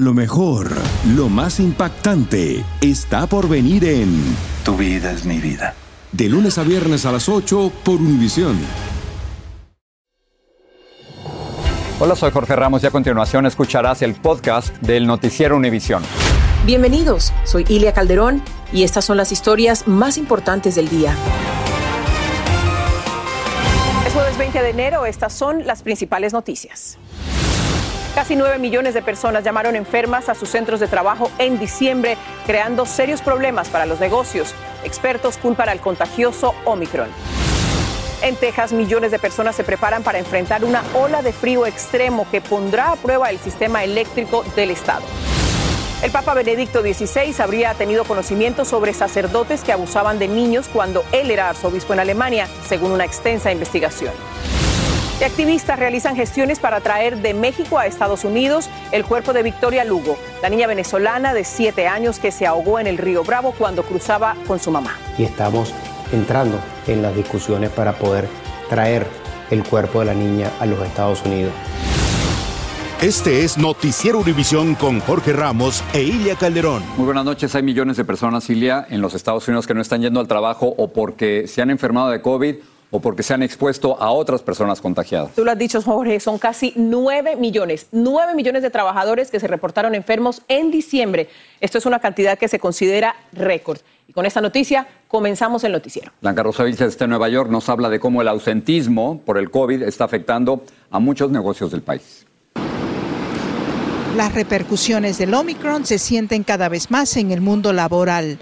Lo mejor, lo más impactante, está por venir en Tu vida es mi vida. De lunes a viernes a las 8 por Univisión. Hola, soy Jorge Ramos y a continuación escucharás el podcast del Noticiero Univisión. Bienvenidos, soy Ilia Calderón y estas son las historias más importantes del día. Es jueves 20 de enero, estas son las principales noticias. Casi 9 millones de personas llamaron enfermas a sus centros de trabajo en diciembre, creando serios problemas para los negocios. Expertos culpan al contagioso Omicron. En Texas, millones de personas se preparan para enfrentar una ola de frío extremo que pondrá a prueba el sistema eléctrico del estado. El Papa Benedicto XVI habría tenido conocimiento sobre sacerdotes que abusaban de niños cuando él era arzobispo en Alemania, según una extensa investigación. Y activistas realizan gestiones para traer de México a Estados Unidos el cuerpo de Victoria Lugo, la niña venezolana de siete años que se ahogó en el río Bravo cuando cruzaba con su mamá. Y estamos entrando en las discusiones para poder traer el cuerpo de la niña a los Estados Unidos. Este es Noticiero Univisión con Jorge Ramos e Ilia Calderón. Muy buenas noches. Hay millones de personas, Ilia, en los Estados Unidos que no están yendo al trabajo o porque se han enfermado de COVID o porque se han expuesto a otras personas contagiadas. Tú lo has dicho, Jorge, son casi 9 millones, 9 millones de trabajadores que se reportaron enfermos en diciembre. Esto es una cantidad que se considera récord. Y con esta noticia comenzamos el noticiero. Blanca Rosa Vilches de Nueva York nos habla de cómo el ausentismo por el COVID está afectando a muchos negocios del país. Las repercusiones del Omicron se sienten cada vez más en el mundo laboral.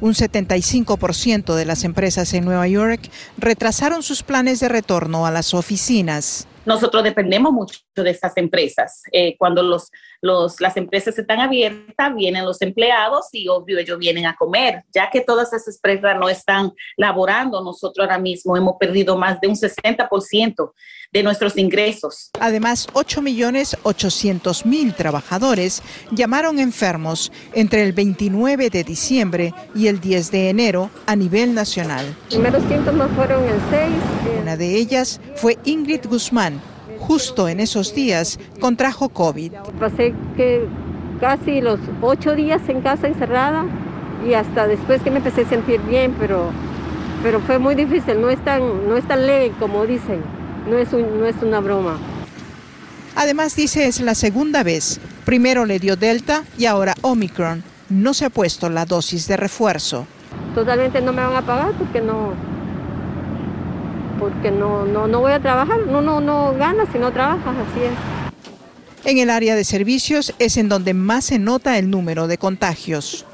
Un 75% de las empresas en Nueva York retrasaron sus planes de retorno a las oficinas. Nosotros dependemos mucho de esas empresas. Eh, cuando los, las empresas están abiertas, vienen los empleados y obvio ellos vienen a comer. Ya que todas esas empresas no están laborando, nosotros ahora mismo hemos perdido más de un 60% de nuestros ingresos. Además, 8.800.000 trabajadores llamaron enfermos entre el 29 de diciembre y el 10 de enero a nivel nacional. Primeros síntomas fueron el 6. Una de ellas fue Ingrid Guzmán. Justo en esos días contrajo COVID. Pasé que casi los ocho días en casa encerrada y hasta después que me empecé a sentir bien, pero, pero fue muy difícil, no es tan, no es tan leve como dicen no es, no es una broma. Además dice es la segunda vez. Primero le dio Delta y ahora Omicron. No se ha puesto la dosis de refuerzo. Totalmente no me van a pagar porque no porque no, no, no voy a trabajar. No, no, no ganas si no trabajas, así es. En el área de servicios es en donde más se nota el número de contagios.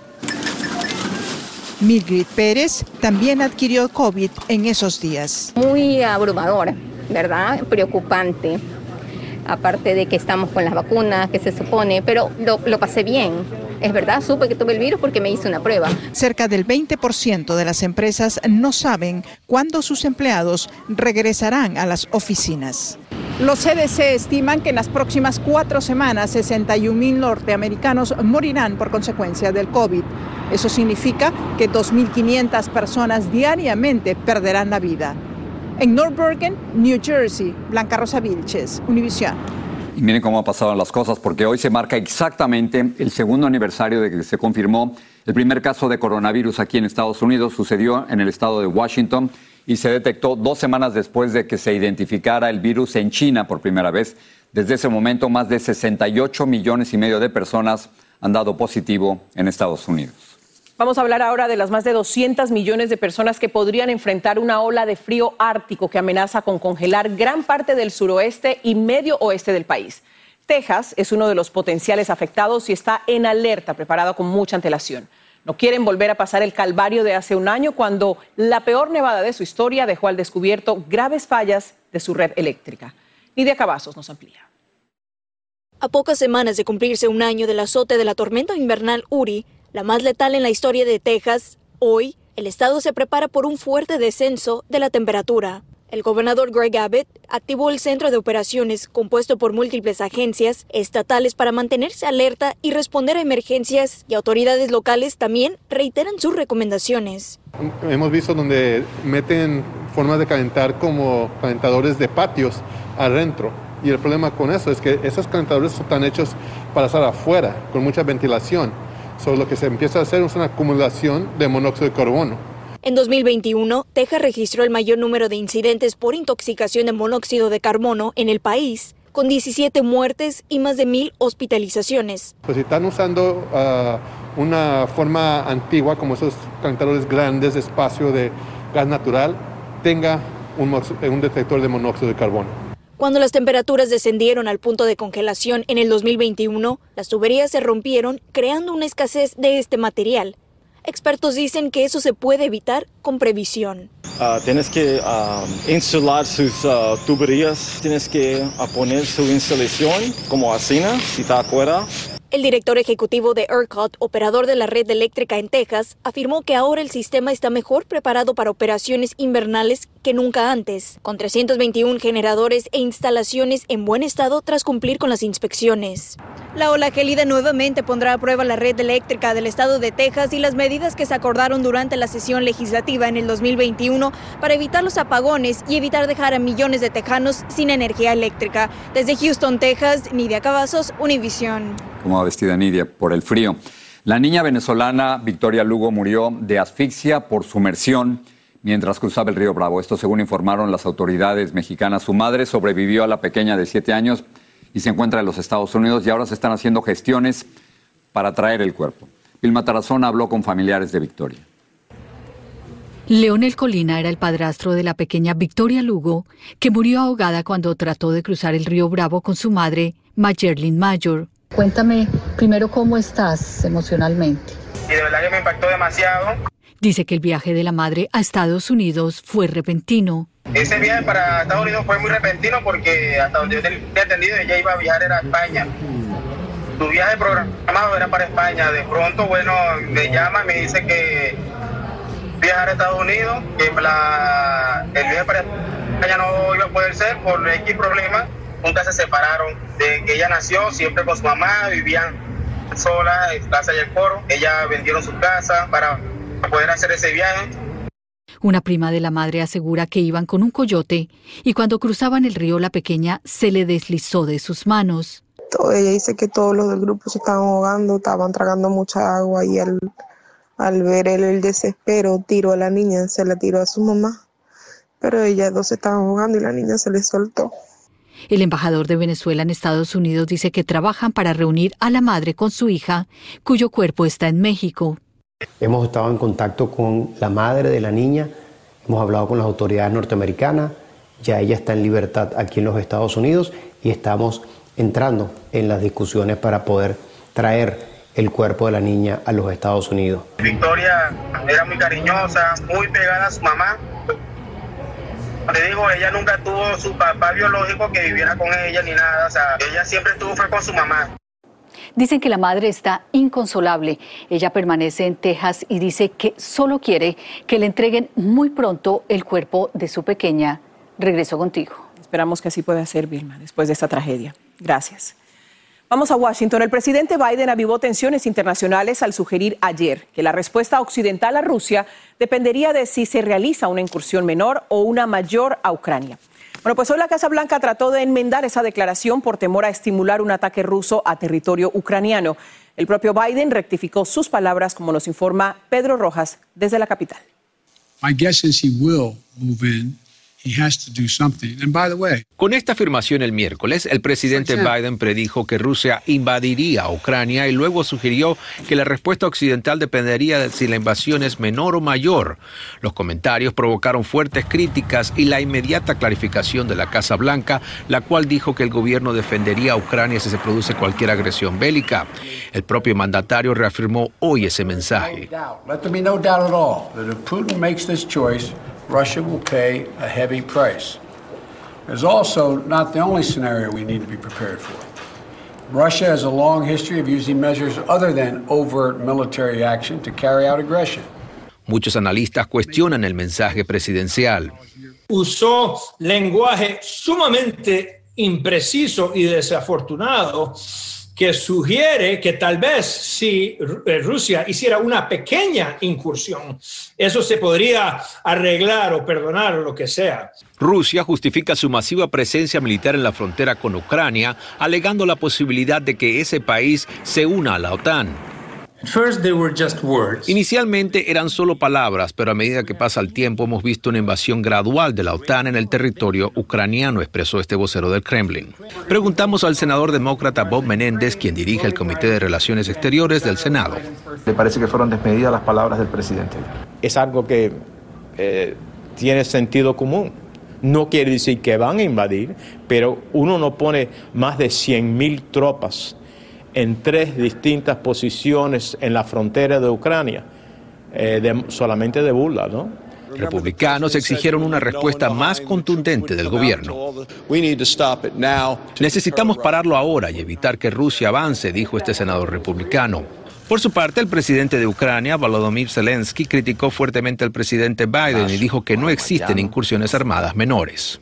Mildred Pérez también adquirió COVID en esos días. Muy abrumador ¿verdad? Preocupante. Aparte de que estamos con las vacunas, que se supone, pero lo, lo pasé bien. Es verdad, supe que tuve el virus porque me hice una prueba. Cerca del 20% de las empresas no saben cuándo sus empleados regresarán a las oficinas. Los CDC estiman que en las próximas cuatro semanas 61 mil norteamericanos morirán por consecuencia del COVID. Eso significa que 2.500 personas diariamente perderán la vida. En North Bergen, New Jersey, Blanca Rosa Vilches, Univisión. Y miren cómo han pasado las cosas, porque hoy se marca exactamente el segundo aniversario de que se confirmó el primer caso de coronavirus aquí en Estados Unidos. Sucedió en el estado de Washington y se detectó dos semanas después de que se identificara el virus en China por primera vez. Desde ese momento, más de 68 millones y medio de personas han dado positivo en Estados Unidos. Vamos a hablar ahora de las más de 200 millones de personas que podrían enfrentar una ola de frío ártico que amenaza con congelar gran parte del suroeste y medio oeste del país. Texas es uno de los potenciales afectados y está en alerta, preparado con mucha antelación. No quieren volver a pasar el calvario de hace un año cuando la peor nevada de su historia dejó al descubierto graves fallas de su red eléctrica. Nidia Cavazos nos amplía. A pocas semanas de cumplirse un año del azote de la tormenta invernal Uri, la más letal en la historia de Texas, hoy el estado se prepara por un fuerte descenso de la temperatura. El gobernador Greg Abbott activó el centro de operaciones compuesto por múltiples agencias estatales para mantenerse alerta y responder a emergencias y autoridades locales también reiteran sus recomendaciones. Hemos visto donde meten formas de calentar como calentadores de patios adentro Y el problema con eso es que esos calentadores están hechos para estar afuera, con mucha ventilación. Solo lo que se empieza a hacer es una acumulación de monóxido de carbono. En 2021, Texas registró el mayor número de incidentes por intoxicación de monóxido de carbono en el país, con 17 muertes y más de mil hospitalizaciones. Pues si están usando ah, una forma antigua, como esos calentadores grandes de espacio de gas natural, tenga un, un detector de monóxido de carbono. Cuando las temperaturas descendieron al punto de congelación en el 2021, las tuberías se rompieron, creando una escasez de este material. Expertos dicen que eso se puede evitar con previsión. Uh, tienes que uh, insular sus uh, tuberías, tienes que poner su instalación como asina si está afuera. El director ejecutivo de ERCOT, operador de la red eléctrica en Texas, afirmó que ahora el sistema está mejor preparado para operaciones invernales que nunca antes, con 321 generadores e instalaciones en buen estado tras cumplir con las inspecciones. La ola gelida nuevamente pondrá a prueba la red eléctrica del estado de Texas y las medidas que se acordaron durante la sesión legislativa en el 2021 para evitar los apagones y evitar dejar a millones de tejanos sin energía eléctrica. Desde Houston, Texas, Nidia Cavazos, Univision como vestida Nidia, por el frío. La niña venezolana Victoria Lugo murió de asfixia por sumersión mientras cruzaba el río Bravo. Esto según informaron las autoridades mexicanas. Su madre sobrevivió a la pequeña de siete años y se encuentra en los Estados Unidos y ahora se están haciendo gestiones para traer el cuerpo. Vilma Tarazona habló con familiares de Victoria. Leonel Colina era el padrastro de la pequeña Victoria Lugo, que murió ahogada cuando trató de cruzar el río Bravo con su madre, Mayerlin Mayor. Cuéntame primero cómo estás emocionalmente. Y de verdad que me impactó demasiado. Dice que el viaje de la madre a Estados Unidos fue repentino. Ese viaje para Estados Unidos fue muy repentino porque hasta donde yo tenía entendido ella iba a viajar a España. Su viaje programado era para España. De pronto, bueno, me llama me dice que viajar a Estados Unidos, que la, el viaje para España no iba a poder ser por X problemas nunca se separaron. De que ella nació siempre con su mamá, vivían sola en casa y el coro. Ella vendieron su casa para poder hacer ese viaje. Una prima de la madre asegura que iban con un coyote y cuando cruzaban el río la pequeña se le deslizó de sus manos. Ella dice que todos los del grupo se estaban ahogando, estaban tragando mucha agua y al, al ver el desespero tiró a la niña, se la tiró a su mamá. Pero ellas dos se estaban ahogando y la niña se le soltó. El embajador de Venezuela en Estados Unidos dice que trabajan para reunir a la madre con su hija, cuyo cuerpo está en México. Hemos estado en contacto con la madre de la niña, hemos hablado con las autoridades norteamericanas, ya ella está en libertad aquí en los Estados Unidos y estamos entrando en las discusiones para poder traer el cuerpo de la niña a los Estados Unidos. Victoria era muy cariñosa, muy pegada a su mamá, te digo, ella nunca tuvo su papá biológico que viviera con ella ni nada, o sea, ella siempre estuvo con su mamá. Dicen que la madre está inconsolable. Ella permanece en Texas y dice que solo quiere que le entreguen muy pronto el cuerpo de su pequeña. Regreso contigo. Esperamos que así pueda ser, Vilma, después de esta tragedia. Gracias. Vamos a Washington. El presidente Biden avivó tensiones internacionales al sugerir ayer que la respuesta occidental a Rusia dependería de si se realiza una incursión menor o una mayor a Ucrania. Bueno, pues hoy la Casa Blanca trató de enmendar esa declaración por temor a estimular un ataque ruso a territorio ucraniano. El propio Biden rectificó sus palabras, como nos informa Pedro Rojas desde la capital. Con esta afirmación el miércoles, el presidente Biden predijo que Rusia invadiría Ucrania y luego sugirió que la respuesta occidental dependería de si la invasión es menor o mayor. Los comentarios provocaron fuertes críticas y la inmediata clarificación de la Casa Blanca, la cual dijo que el gobierno defendería a Ucrania si se produce cualquier agresión bélica. El propio mandatario reafirmó hoy ese mensaje. Russia will pay a heavy price. It's also not the only scenario we need to be prepared for. Russia has a long history of using measures other than overt military action to carry out aggression. Muchos analistas cuestionan el mensaje presidencial. Usó lenguaje sumamente impreciso y desafortunado que sugiere que tal vez si eh, Rusia hiciera una pequeña incursión, eso se podría arreglar o perdonar o lo que sea. Rusia justifica su masiva presencia militar en la frontera con Ucrania, alegando la posibilidad de que ese país se una a la OTAN. Inicialmente eran solo palabras, pero a medida que pasa el tiempo hemos visto una invasión gradual de la OTAN en el territorio ucraniano, expresó este vocero del Kremlin. Preguntamos al senador demócrata Bob Menéndez, quien dirige el Comité de Relaciones Exteriores del Senado. ¿Le parece que fueron desmedidas las palabras del presidente? Es algo que eh, tiene sentido común. No quiere decir que van a invadir, pero uno no pone más de 100.000 tropas en tres distintas posiciones en la frontera de Ucrania, eh, solamente de burla, ¿no? Republicanos exigieron una respuesta más contundente del gobierno. Necesitamos pararlo ahora y evitar que Rusia avance, dijo este senador republicano. Por su parte, el presidente de Ucrania, Volodymyr Zelensky, criticó fuertemente al presidente Biden y dijo que no existen incursiones armadas menores.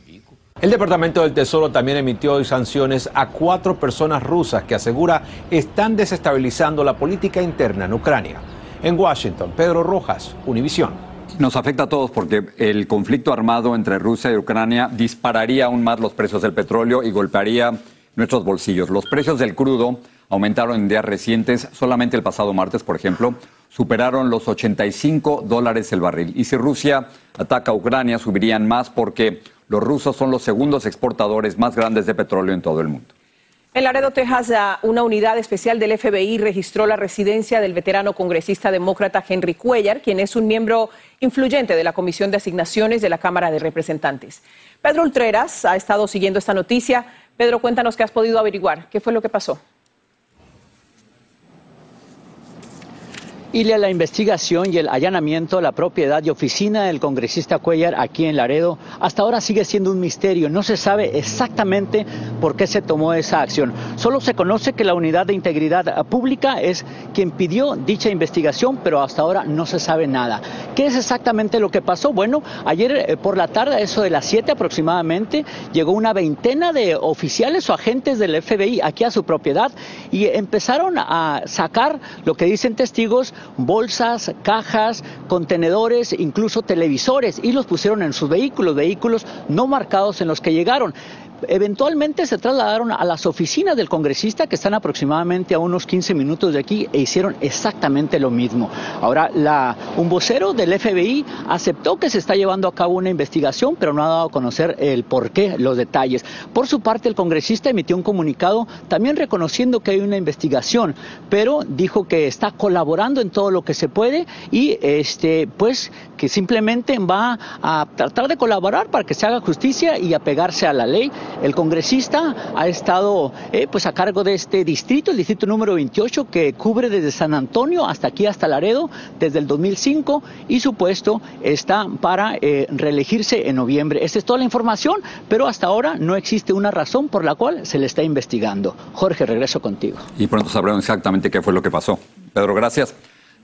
El Departamento del Tesoro también emitió sanciones a cuatro personas rusas que asegura están desestabilizando la política interna en Ucrania. En Washington, Pedro Rojas, Univisión. Nos afecta a todos porque el conflicto armado entre Rusia y Ucrania dispararía aún más los precios del petróleo y golpearía nuestros bolsillos. Los precios del crudo aumentaron en días recientes. Solamente el pasado martes, por ejemplo, superaron los 85 dólares el barril. Y si Rusia ataca a Ucrania, subirían más porque los rusos son los segundos exportadores más grandes de petróleo en todo el mundo. En Laredo, Texas, una unidad especial del FBI registró la residencia del veterano congresista demócrata Henry Cuellar, quien es un miembro influyente de la Comisión de Asignaciones de la Cámara de Representantes. Pedro Ultreras ha estado siguiendo esta noticia. Pedro, cuéntanos qué has podido averiguar. ¿Qué fue lo que pasó? Y la investigación y el allanamiento la propiedad y oficina del congresista Cuellar aquí en Laredo hasta ahora sigue siendo un misterio. No se sabe exactamente por qué se tomó esa acción. Solo se conoce que la Unidad de Integridad Pública es quien pidió dicha investigación, pero hasta ahora no se sabe nada. ¿Qué es exactamente lo que pasó? Bueno, ayer eh, por la tarde, eso de las 7 aproximadamente, llegó una veintena de oficiales o agentes del FBI aquí a su propiedad y empezaron a sacar lo que dicen testigos bolsas, cajas, contenedores, incluso televisores y los pusieron en sus vehículos, vehículos no marcados en los que llegaron eventualmente se trasladaron a las oficinas del congresista que están aproximadamente a unos 15 minutos de aquí e hicieron exactamente lo mismo. Ahora, la, un vocero del FBI aceptó que se está llevando a cabo una investigación, pero no ha dado a conocer el por qué, los detalles. Por su parte, el congresista emitió un comunicado también reconociendo que hay una investigación, pero dijo que está colaborando en todo lo que se puede y este, pues que simplemente va a tratar de colaborar para que se haga justicia y apegarse a la ley el congresista ha estado eh, pues a cargo de este distrito, el distrito número 28, que cubre desde San Antonio hasta aquí, hasta Laredo, desde el 2005, y su puesto está para eh, reelegirse en noviembre. Esta es toda la información, pero hasta ahora no existe una razón por la cual se le está investigando. Jorge, regreso contigo. Y pronto sabremos exactamente qué fue lo que pasó. Pedro, gracias.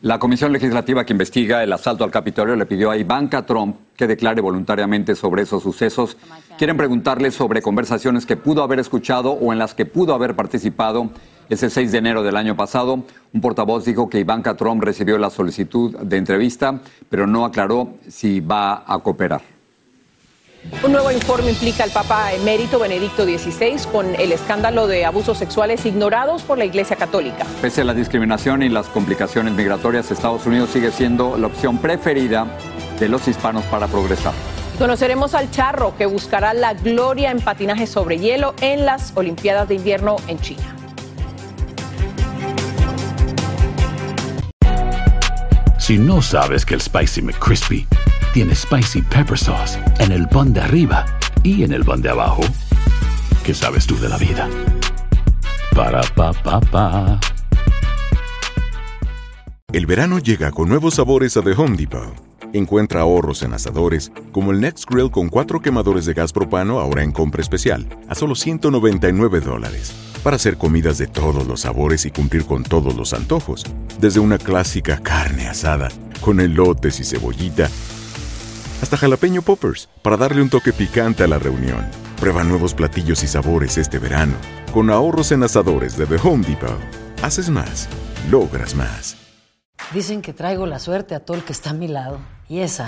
La Comisión Legislativa que investiga el asalto al Capitolio le pidió a Ivanka Trump que declare voluntariamente sobre esos sucesos. Quieren preguntarle sobre conversaciones que pudo haber escuchado o en las que pudo haber participado. Ese 6 de enero del año pasado, un portavoz dijo que Ivanka Trump recibió la solicitud de entrevista, pero no aclaró si va a cooperar. Un nuevo informe implica al Papa emérito Benedicto XVI con el escándalo de abusos sexuales ignorados por la Iglesia Católica. Pese a la discriminación y las complicaciones migratorias, Estados Unidos sigue siendo la opción preferida de los hispanos para progresar. Conoceremos al charro que buscará la gloria en patinaje sobre hielo en las Olimpiadas de Invierno en China. Si no sabes que el Spicy McCrispy tiene spicy pepper sauce en el pan de arriba y en el pan de abajo. ¿Qué sabes tú de la vida? Para pa pa pa. El verano llega con nuevos sabores a The Home Depot. Encuentra ahorros en asadores, como el Next Grill con cuatro quemadores de gas propano ahora en compra especial, a solo 199 dólares. Para hacer comidas de todos los sabores y cumplir con todos los antojos. Desde una clásica carne asada, con elotes y cebollita, hasta jalapeño poppers para darle un toque picante a la reunión. Prueba nuevos platillos y sabores este verano. Con ahorros en asadores de The Home Depot. Haces más, logras más. Dicen que traigo la suerte a todo el que está a mi lado. Y esa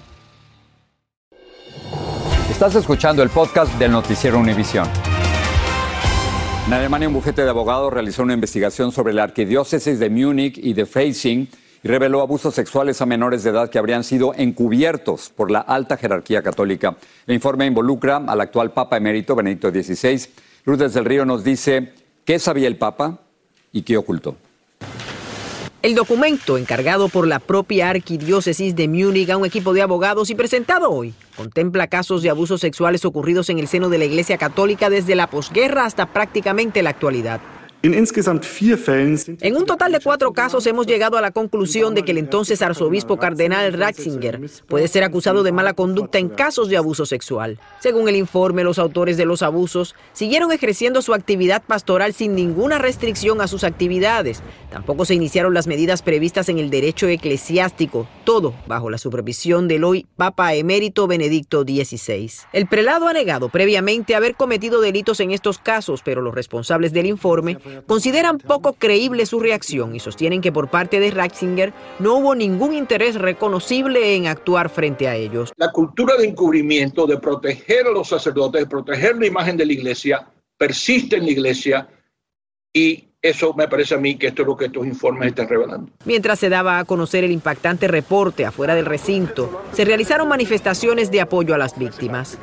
Estás escuchando el podcast del noticiero Univisión. En Alemania, un bufete de abogados realizó una investigación sobre la arquidiócesis de Múnich y de Freising y reveló abusos sexuales a menores de edad que habrían sido encubiertos por la alta jerarquía católica. El informe involucra al actual Papa emérito Benedicto XVI. Lourdes del Río nos dice qué sabía el Papa y qué ocultó. El documento, encargado por la propia arquidiócesis de Múnich a un equipo de abogados y presentado hoy, contempla casos de abusos sexuales ocurridos en el seno de la Iglesia Católica desde la posguerra hasta prácticamente la actualidad. En un total de cuatro casos hemos llegado a la conclusión de que el entonces arzobispo cardenal Ratzinger puede ser acusado de mala conducta en casos de abuso sexual. Según el informe, los autores de los abusos siguieron ejerciendo su actividad pastoral sin ninguna restricción a sus actividades. Tampoco se iniciaron las medidas previstas en el derecho eclesiástico, todo bajo la supervisión del hoy Papa emérito Benedicto XVI. El prelado ha negado previamente haber cometido delitos en estos casos, pero los responsables del informe consideran poco creíble su reacción y sostienen que por parte de Ratzinger no hubo ningún interés reconocible en actuar frente a ellos. La cultura de encubrimiento, de proteger a los sacerdotes, de proteger la imagen de la iglesia, persiste en la iglesia y eso me parece a mí que esto es lo que estos informes están revelando. Mientras se daba a conocer el impactante reporte afuera del recinto, se realizaron manifestaciones de apoyo a las víctimas.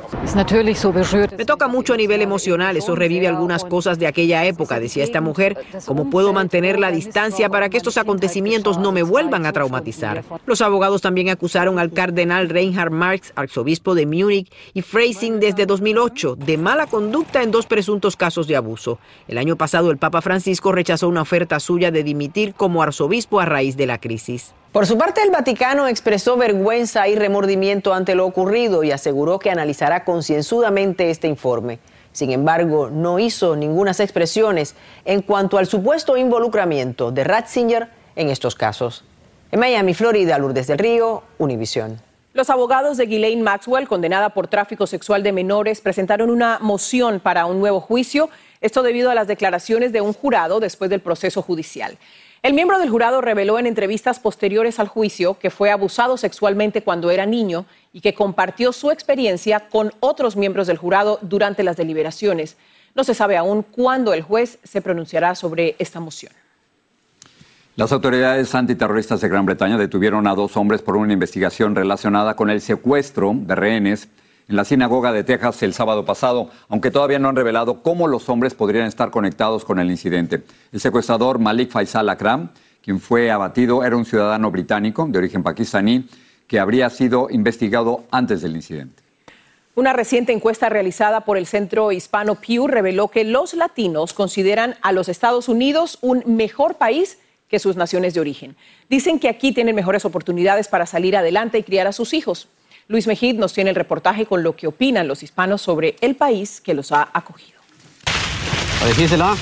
Me toca mucho a nivel emocional, eso revive algunas cosas de aquella época, decía esta mujer, cómo puedo mantener la distancia para que estos acontecimientos no me vuelvan a traumatizar. Los abogados también acusaron al cardenal Reinhard Marx, arzobispo de Múnich, y Freising desde 2008 de mala conducta en dos presuntos casos de abuso. El año pasado el Papa Francisco rechazó una oferta suya de dimitir como arzobispo a raíz de la crisis. Por su parte, el Vaticano expresó vergüenza y remordimiento ante lo ocurrido y aseguró que analizará concienzudamente este informe. Sin embargo, no hizo ninguna expresiones en cuanto al supuesto involucramiento de Ratzinger en estos casos. En Miami, Florida, Lourdes del Río, Univisión. Los abogados de Ghislaine Maxwell, condenada por tráfico sexual de menores, presentaron una moción para un nuevo juicio esto debido a las declaraciones de un jurado después del proceso judicial. El miembro del jurado reveló en entrevistas posteriores al juicio que fue abusado sexualmente cuando era niño y que compartió su experiencia con otros miembros del jurado durante las deliberaciones. No se sabe aún cuándo el juez se pronunciará sobre esta moción. Las autoridades antiterroristas de Gran Bretaña detuvieron a dos hombres por una investigación relacionada con el secuestro de rehenes en la sinagoga de Texas el sábado pasado, aunque todavía no han revelado cómo los hombres podrían estar conectados con el incidente. El secuestrador Malik Faisal Akram, quien fue abatido, era un ciudadano británico de origen pakistaní que habría sido investigado antes del incidente. Una reciente encuesta realizada por el Centro Hispano Pew reveló que los latinos consideran a los Estados Unidos un mejor país que sus naciones de origen. Dicen que aquí tienen mejores oportunidades para salir adelante y criar a sus hijos. Luis Mejid nos tiene el reportaje con lo que opinan los hispanos sobre el país que los ha acogido.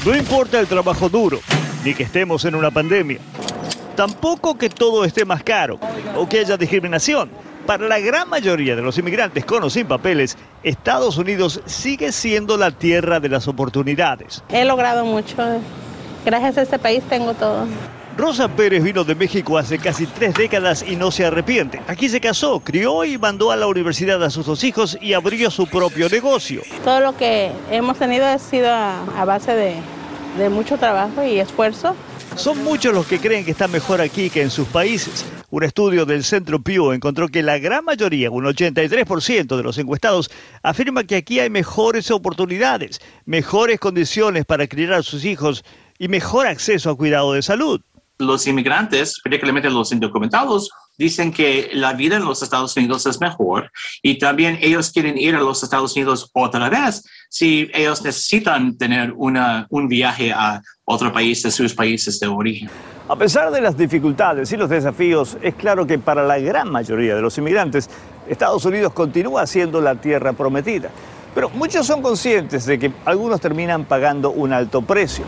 No importa el trabajo duro, ni que estemos en una pandemia. Tampoco que todo esté más caro o que haya discriminación. Para la gran mayoría de los inmigrantes con o sin papeles, Estados Unidos sigue siendo la tierra de las oportunidades. He logrado mucho. Gracias a este país tengo todo. Rosa Pérez vino de México hace casi tres décadas y no se arrepiente. Aquí se casó, crió y mandó a la universidad a sus dos hijos y abrió su propio negocio. Todo lo que hemos tenido ha sido a, base de, de mucho trabajo y esfuerzo. Son muchos los que creen que está mejor aquí que en sus países. Un estudio del Centro Pew encontró que la gran mayoría, un 83% de los encuestados, afirma que aquí hay mejores oportunidades, mejores condiciones para criar a sus hijos y mejor acceso a cuidado de salud los inmigrantes, particularmente los indocumentados, dicen que la vida en los Estados Unidos es mejor y también ellos quieren ir a los Estados Unidos otra vez si ellos necesitan tener una, un viaje a otro país de sus países de origen. A pesar de las dificultades y los desafíos, es claro que para la gran mayoría de los inmigrantes, Estados Unidos continúa siendo la tierra prometida. Pero muchos son conscientes de que algunos terminan pagando un alto precio.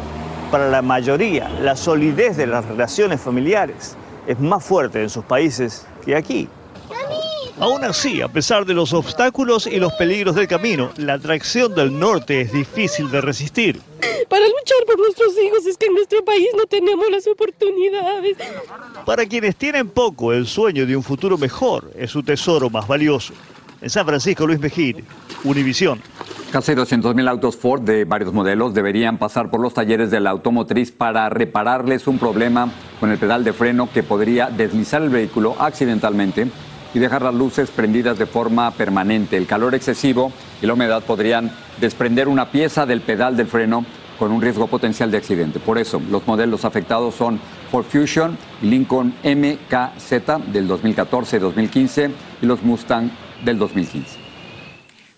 Para la mayoría, la solidez de las relaciones familiares es más fuerte en sus países que aquí. Aún así, a pesar de los obstáculos y los peligros del camino, la atracción del norte es difícil de resistir. Para luchar por nuestros hijos es que en nuestro país no tenemos las oportunidades. Para quienes tienen poco, el sueño de un futuro mejor es su tesoro más valioso. En San Francisco, Luis Mejir, Univisión. Casi 200.000 autos Ford de varios modelos deberían pasar por los talleres de la automotriz para repararles un problema con el pedal de freno que podría deslizar el vehículo accidentalmente y dejar las luces prendidas de forma permanente. El calor excesivo y la humedad podrían desprender una pieza del pedal del freno con un riesgo potencial de accidente. Por eso, los modelos afectados son Ford Fusion y Lincoln MKZ del 2014-2015 y los Mustang del 2015.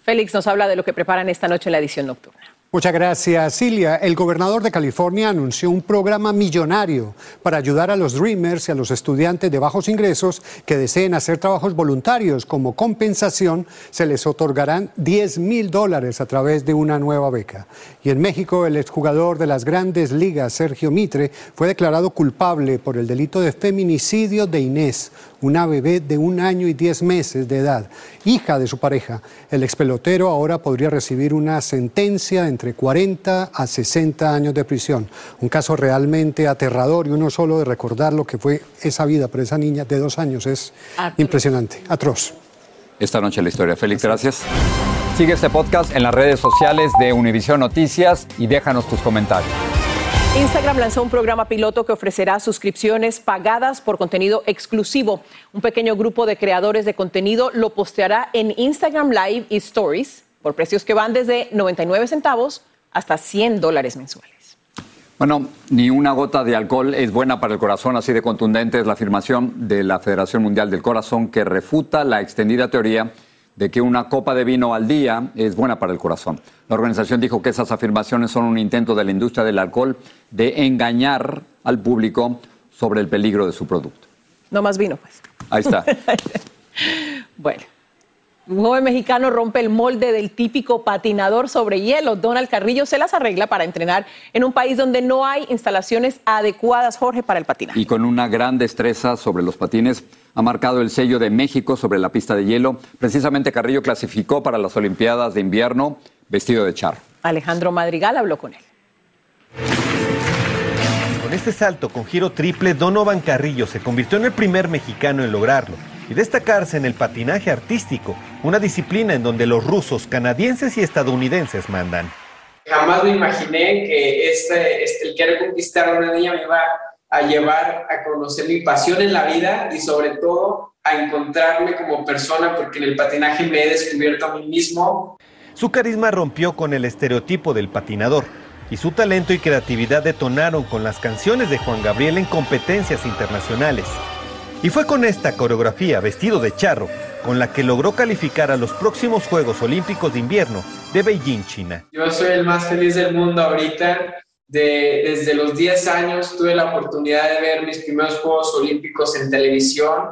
Félix nos habla de lo que preparan esta noche en la edición nocturna. Muchas gracias, Cilia. El gobernador de California anunció un programa millonario para ayudar a los Dreamers y a los estudiantes de bajos ingresos que deseen hacer trabajos voluntarios. Como compensación, se les otorgarán 10 mil dólares a través de una nueva beca. Y en México, el exjugador de las grandes ligas, Sergio Mitre, fue declarado culpable por el delito de feminicidio de Inés, una bebé de un año y diez meses de edad, hija de su pareja. El expelotero ahora podría recibir una sentencia entre 40 a 60 años de prisión. Un caso realmente aterrador y uno solo de recordar lo que fue esa vida para esa niña de dos años es impresionante, atroz. Esta noche la historia. Félix, gracias. Sigue este podcast en las redes sociales de Univision Noticias y déjanos tus comentarios. Instagram lanzó un programa piloto que ofrecerá suscripciones pagadas por contenido exclusivo. Un pequeño grupo de creadores de contenido lo posteará en Instagram Live y Stories por precios que van desde 99 centavos hasta 100 dólares mensuales. Bueno, ni una gota de alcohol es buena para el corazón, así de contundente es la afirmación de la Federación Mundial del Corazón que refuta la extendida teoría de que una copa de vino al día es buena para el corazón. La organización dijo que esas afirmaciones son un intento de la industria del alcohol de engañar al público sobre el peligro de su producto. No más vino, pues. Ahí está. bueno. Un joven mexicano rompe el molde del típico patinador sobre hielo. Donald Carrillo se las arregla para entrenar en un país donde no hay instalaciones adecuadas, Jorge, para el patinaje. Y con una gran destreza sobre los patines, ha marcado el sello de México sobre la pista de hielo. Precisamente Carrillo clasificó para las Olimpiadas de invierno vestido de charro. Alejandro Madrigal habló con él. Con este salto con giro triple, Donovan Carrillo se convirtió en el primer mexicano en lograrlo y destacarse en el patinaje artístico, una disciplina en donde los rusos, canadienses y estadounidenses mandan. Jamás me imaginé que este, este, el querer conquistar a una niña me iba a llevar a conocer mi pasión en la vida y sobre todo a encontrarme como persona porque en el patinaje me he descubierto a mí mismo. Su carisma rompió con el estereotipo del patinador y su talento y creatividad detonaron con las canciones de Juan Gabriel en competencias internacionales. Y fue con esta coreografía vestido de charro con la que logró calificar a los próximos Juegos Olímpicos de Invierno de Beijing, China. Yo soy el más feliz del mundo ahorita. De, desde los 10 años tuve la oportunidad de ver mis primeros Juegos Olímpicos en televisión,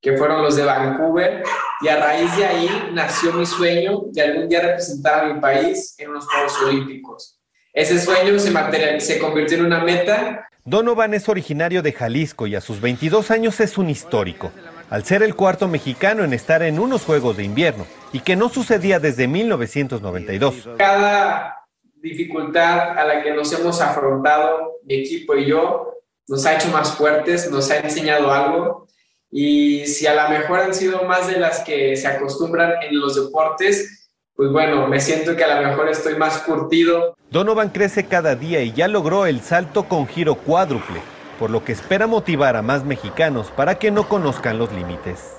que fueron los de Vancouver, y a raíz de ahí nació mi sueño de algún día representar a mi país en unos Juegos Olímpicos. Ese sueño se, se convirtió en una meta Donovan es originario de Jalisco y a sus 22 años es un histórico, al ser el cuarto mexicano en estar en unos Juegos de Invierno y que no sucedía desde 1992. Cada dificultad a la que nos hemos afrontado, mi equipo y yo, nos ha hecho más fuertes, nos ha enseñado algo y si a lo mejor han sido más de las que se acostumbran en los deportes, pues bueno, me siento que a lo mejor estoy más curtido. Donovan crece cada día y ya logró el salto con giro cuádruple, por lo que espera motivar a más mexicanos para que no conozcan los límites.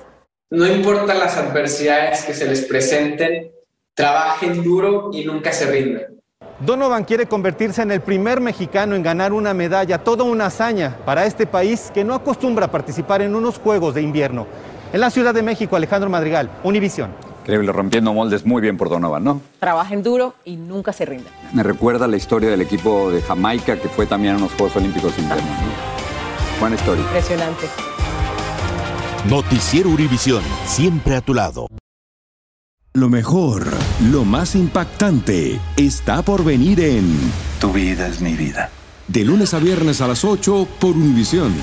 No importa las adversidades que se les presenten, trabajen duro y nunca se rindan. Donovan quiere convertirse en el primer mexicano en ganar una medalla, toda una hazaña para este país que no acostumbra a participar en unos Juegos de invierno. En la Ciudad de México, Alejandro Madrigal, Univisión. Increíble, rompiendo moldes muy bien por Donovan, ¿no? Trabajen duro y nunca se rinden. Me recuerda la historia del equipo de Jamaica que fue también a unos Juegos Olímpicos internos. ¿no? Buena historia. Impresionante. Noticiero Univisión, siempre a tu lado. Lo mejor, lo más impactante, está por venir en Tu vida es mi vida. De lunes a viernes a las 8 por Univisión.